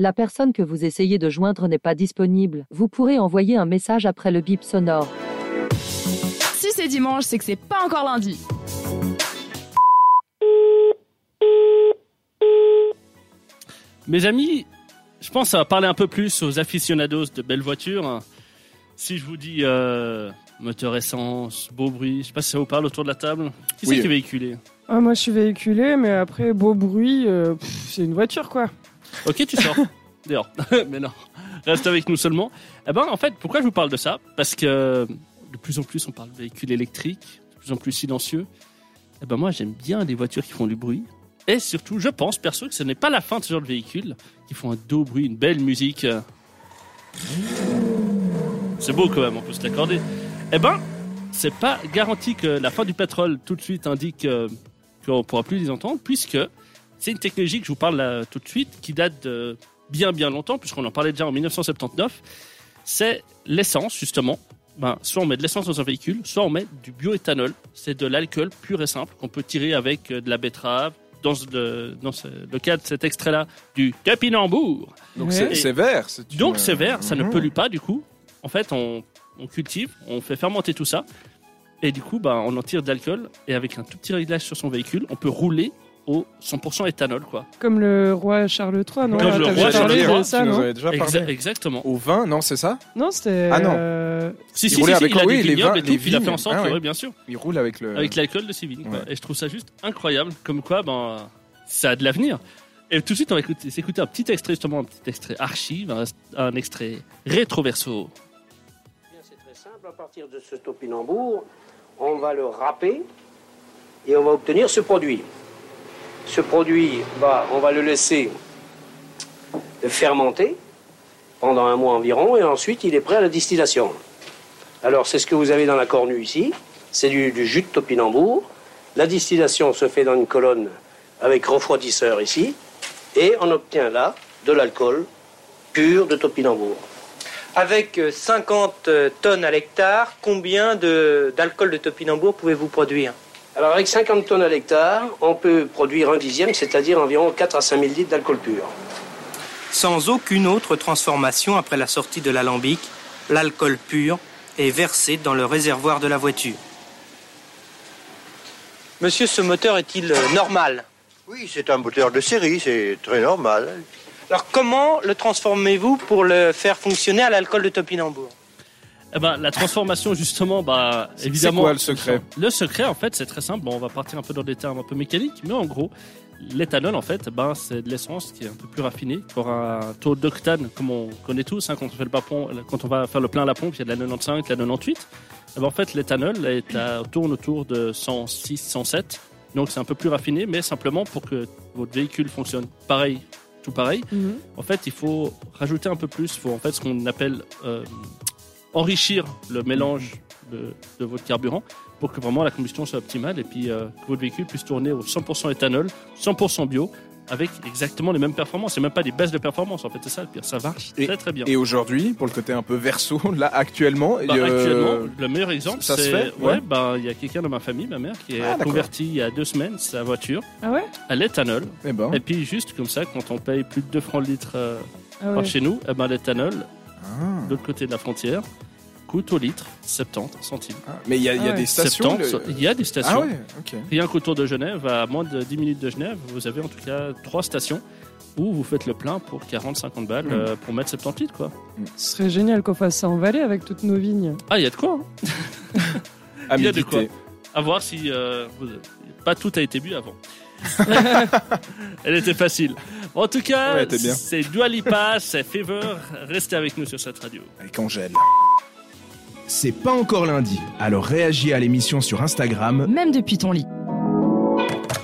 La personne que vous essayez de joindre n'est pas disponible. Vous pourrez envoyer un message après le bip sonore. Si c'est dimanche, c'est que c'est pas encore lundi. Mes amis, je pense que ça va parler un peu plus aux aficionados de belles voitures. Si je vous dis euh, moteur essence, beau bruit, je sais pas si ça vous parle autour de la table. Qui Oui. c'est qui est véhiculé? Ah, moi, je suis véhiculé, mais après, beau bruit, euh, c'est une voiture, quoi. Ok, tu sors. Dehors. Mais non, reste avec nous seulement. Eh ben, en fait, pourquoi je vous parle de ça? Parce que de plus en plus, on parle de véhicules électriques, de plus en plus silencieux. Eh ben, moi, j'aime bien les voitures qui font du bruit. Et surtout, je pense, perso, que ce n'est pas la fin de ce genre de véhicules qui font un doux bruit, une belle musique. C'est beau quand même, on peut se l'accorder. Eh ben, c'est pas garanti que la fin du pétrole tout de suite indique euh, qu'on pourra plus les entendre, puisque c'est une technologie que je vous parle là, tout de suite, qui date de bien bien longtemps, puisqu'on en parlait déjà en 1979. C'est l'essence, justement. Ben, soit on met de l'essence dans un véhicule, soit on met du bioéthanol. C'est de l'alcool pur et simple qu'on peut tirer avec euh, de la betterave. Dans, ce- dans ce- le cas de cet extrait-là, du topinambour. Donc c'est vert. Donc c'est vert, ça ne Mhm. pollue pas du coup. En fait, on, on cultive, on fait fermenter tout ça. Et du coup, bah, on en tire de l'alcool. Et avec un tout petit réglage sur son véhicule, on peut rouler au 100% éthanol. Quoi. Comme le roi Charles III, non? Comme le roi Charles III, ça, non? déjà Exa- parlé. exactement. Au vin, non, c'est ça? Non, c'était... Ah, non. euh, Si, Il si, si, avec il a oui, des les vins- et tout, les puis il a fait en sorte, Ah que, ouais. ouais, bien sûr, Il roule avec le. avec l'alcool de ses vignes. quoi. Ouais. Et je trouve ça juste incroyable, comme quoi ben, ça a de l'avenir. Et tout de suite, on va écouter, s'écouter un petit extrait, justement, un petit extrait archive, un, un extrait rétro-verso. Bien, C'est très simple. À partir de ce topinambour, on va le râper et on va obtenir ce produit. Ce produit, bah, on va le laisser fermenter pendant un mois environ et ensuite il est prêt à la distillation. Alors c'est ce que vous avez dans la cornue ici. C'est du, jus de topinambour. La distillation se fait dans une colonne avec refroidisseur ici et on obtient là de l'alcool pur de topinambour. Avec euh, 50 euh, tonnes à l'hectare, combien de- d'alcool de topinambour pouvez-vous produire? Alors avec 50 tonnes à l'hectare, on peut produire un dixième, c'est-à-dire environ 4 à 5 000 litres d'alcool pur. Sans aucune autre transformation après la sortie de l'alambic, l'alcool pur est versé dans le réservoir de la voiture. Monsieur, ce moteur est-il euh, normal? Oui, c'est un moteur de série, c'est très normal. Alors comment le transformez-vous pour le faire fonctionner à l'alcool de topinambour Eh ben, la transformation, justement, bah, C'est évidemment. quoi le secret? Le secret, en fait, c'est très simple. Bon, on va partir un peu dans des termes un peu mécaniques, mais en gros, l'éthanol, en fait, ben, c'est de l'essence qui est un peu plus raffinée, qui aura un taux d'octane, comme on connaît tous, hein, quand on fait le papon, quand on va faire le plein à la pompe, il y a de la 95, de la 98. Eh ben, en fait, l'éthanol est à- tourne autour de 106, 107. Donc, c'est un peu plus raffiné, mais simplement pour que votre véhicule fonctionne pareil, tout pareil. mhm. En fait, il faut rajouter un peu plus. Il faut en fait ce qu'on appelle euh, enrichir le mélange de, de votre carburant pour que vraiment la combustion soit optimale et puis euh, que votre véhicule puisse tourner au 100% éthanol, 100% bio, avec exactement les mêmes performances. C'est même pas des baisses de performance en fait, c'est ça le pire. Ça marche Et- très très bien. Et aujourd'hui, pour le côté un peu verso, là actuellement, Bah, il y a- Actuellement, le meilleur exemple, ça se c'est fait, ouais, ouais. bah, il y a quelqu'un dans ma famille, ma mère, qui Ah, a d'accord. converti il y a deux semaines sa voiture Ah ouais? à l'éthanol. eh ben, Et puis juste comme ça, quand on paye plus de 2 francs le litre euh, Ah par chez nous, eh ben, l'éthanol ah, de l'autre côté de la frontière coûte au litre 70 centimes. ah. mais il y a, il y a Ah ouais. des stations. 70, le- il y a des stations. Ah ouais, ok. Rien qu'autour de Genève, à moins de 10 minutes de Genève, vous avez en tout cas trois stations où vous faites le plein pour 40-50 balles Mm. euh, pour mettre 70 litres. Quoi. Ce serait génial qu'on fasse ça en vallée avec toutes nos vignes. Ah, il y a de quoi hein. À Il y a de quoi. À voir si euh, vous- pas tout a été bu avant. Elle était facile. En tout cas, Ouais, elle c'est Dua Lipa, c'est Fever. Restez avec nous sur cette radio. Avec Angèle. C'est pas encore lundi, alors réagis à l'émission sur Instagram Même depuis ton lit.